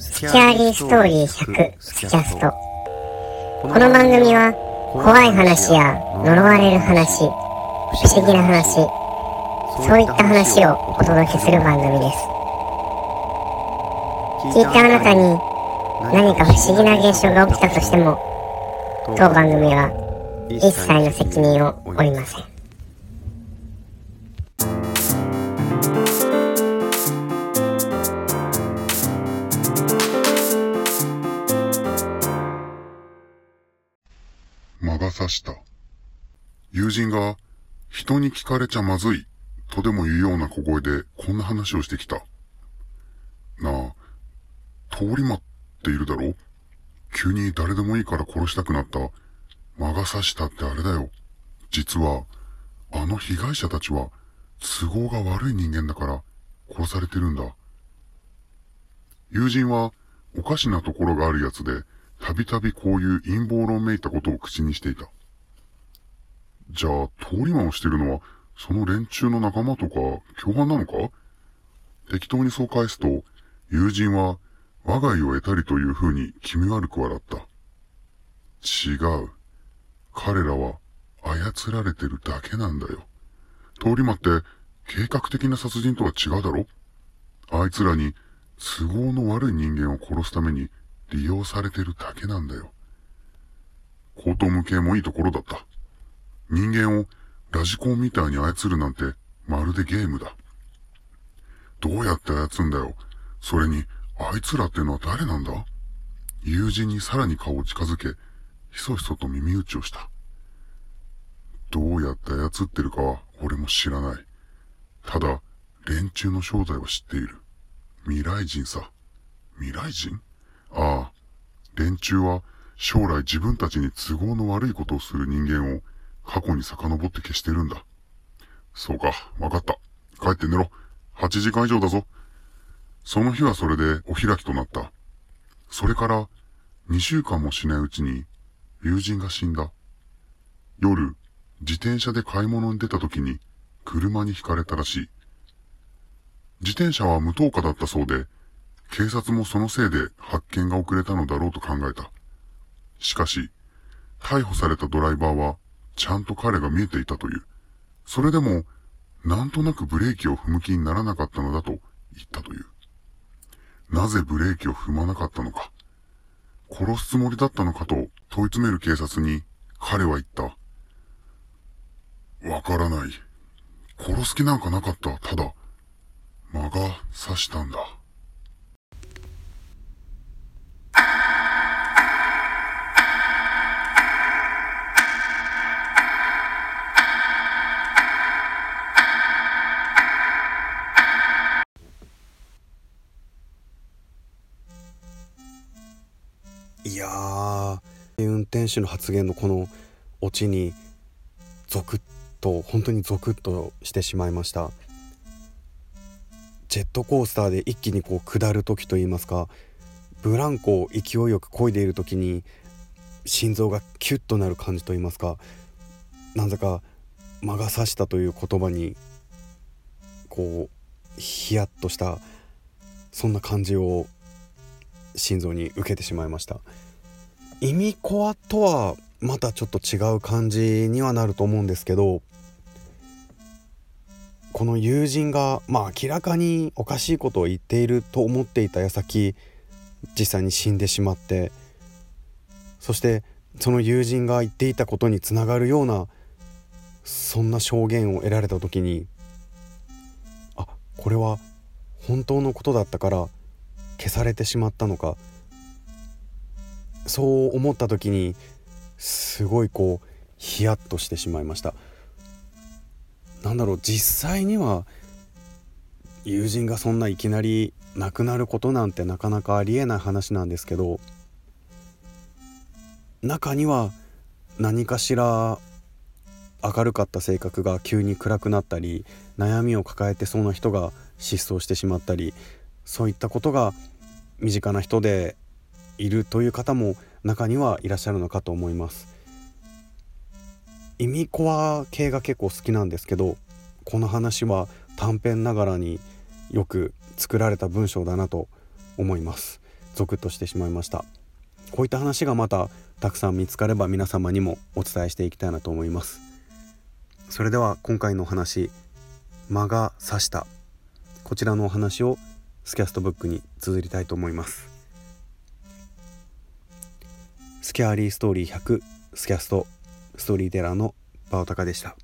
スキャーリーストーリー100スキャスト。この番組は怖い話や呪われる話不思議な話そういった話をお届けする番組です。聞いたあなたに何か不思議な現象が起きたとしても当番組は一切の責任を負いません。が差した。友人が、人に聞かれちゃまずい、とでも言うような小声でこんな話をしてきた。なあ、通り魔っているだろ？急に誰でもいいから殺したくなった。魔が差したってあれだよ。実は、あの被害者たちは、都合が悪い人間だから、殺されてるんだ。友人は、おかしなところがあるやつで、たびたびこういう陰謀論めいたことを口にしていた。じゃあ、通り魔をしてるのは、その連中の仲間とか、共犯なのか？適当にそう返すと、友人は、我が家を得たりという風に気味悪く笑った。違う。彼らは、操られてるだけなんだよ。通り魔って、計画的な殺人とは違うだろ？あいつらに、都合の悪い人間を殺すために、利用されてるだけなんだよ。口頭無形もいいところだった。人間をラジコンみたいに操るなんてまるでゲームだ。どうやって操んだよ。それに、あいつらってのは誰なんだ友人にさらに顔を近づけ、ひそひそと耳打ちをした。どうやって操ってるかは俺も知らない。ただ、連中の正体は知っている。未来人さ。未来人？ああ、連中は将来自分たちに都合の悪いことをする人間を過去に遡って消してるんだ。そうか、わかった。帰って寝ろ。8時間以上だぞ。その日はそれでお開きとなった。それから2週間もしないうちに友人が死んだ。夜、自転車で買い物に出た時に車にひかれたらしい。自転車は無灯火だったそうで、警察もそのせいで発見が遅れたのだろうと考えた。しかし、逮捕されたドライバーは、ちゃんと彼が見えていたという。それでも、なんとなくブレーキを踏む気にならなかったのだと言ったという。なぜブレーキを踏まなかったのか。殺すつもりだったのかと問い詰める警察に、彼は言った。わからない。殺す気なんかなかった。ただ、間が刺したんだ。運転手の発言のこのオチにゾクッと本当にゾクッとしてしまいました。ジェットコースターで一気にこう下る時といいますかブランコを勢いよく漕いでいる時に心臓がキュッとなる感じといいますかなぜか魔が差したという言葉にこうヒヤッとしたそんな感じを心臓に受けてしまいました。意味コアとはまたちょっと違う感じにはなると思うんですけどこの友人がまあ明らかにおかしいことを言っていると思っていた矢先実際に死んでしまってそしてその友人が言っていたことにつながるようなそんな証言を得られた時にあこれは本当のことだったから消されてしまったのかそう思った時にすごいこうヒヤッとしてしまいました。なんだろう実際には友人がそんないきなり亡くなることなんてなかなかありえない話なんですけど中には何かしら明るかった性格が急に暗くなったり悩みを抱えてそうな人が失踪してしまったりそういったことが身近な人でいるという方も中にはいらっしゃるのかと思います。意味コア系が結構好きなんですけどこの話は短編ながらによく作られた文章だなと思います。ゾクッとしてしまいました。こういった話がまたたくさん見つかれば皆様にもお伝えしていきたいなと思います。それでは今回のお話間が差した。こちらのお話をスキャストブックに綴りたいと思います。スキャーリーストーリー100スキャストストーリーテラーのバオタカでした。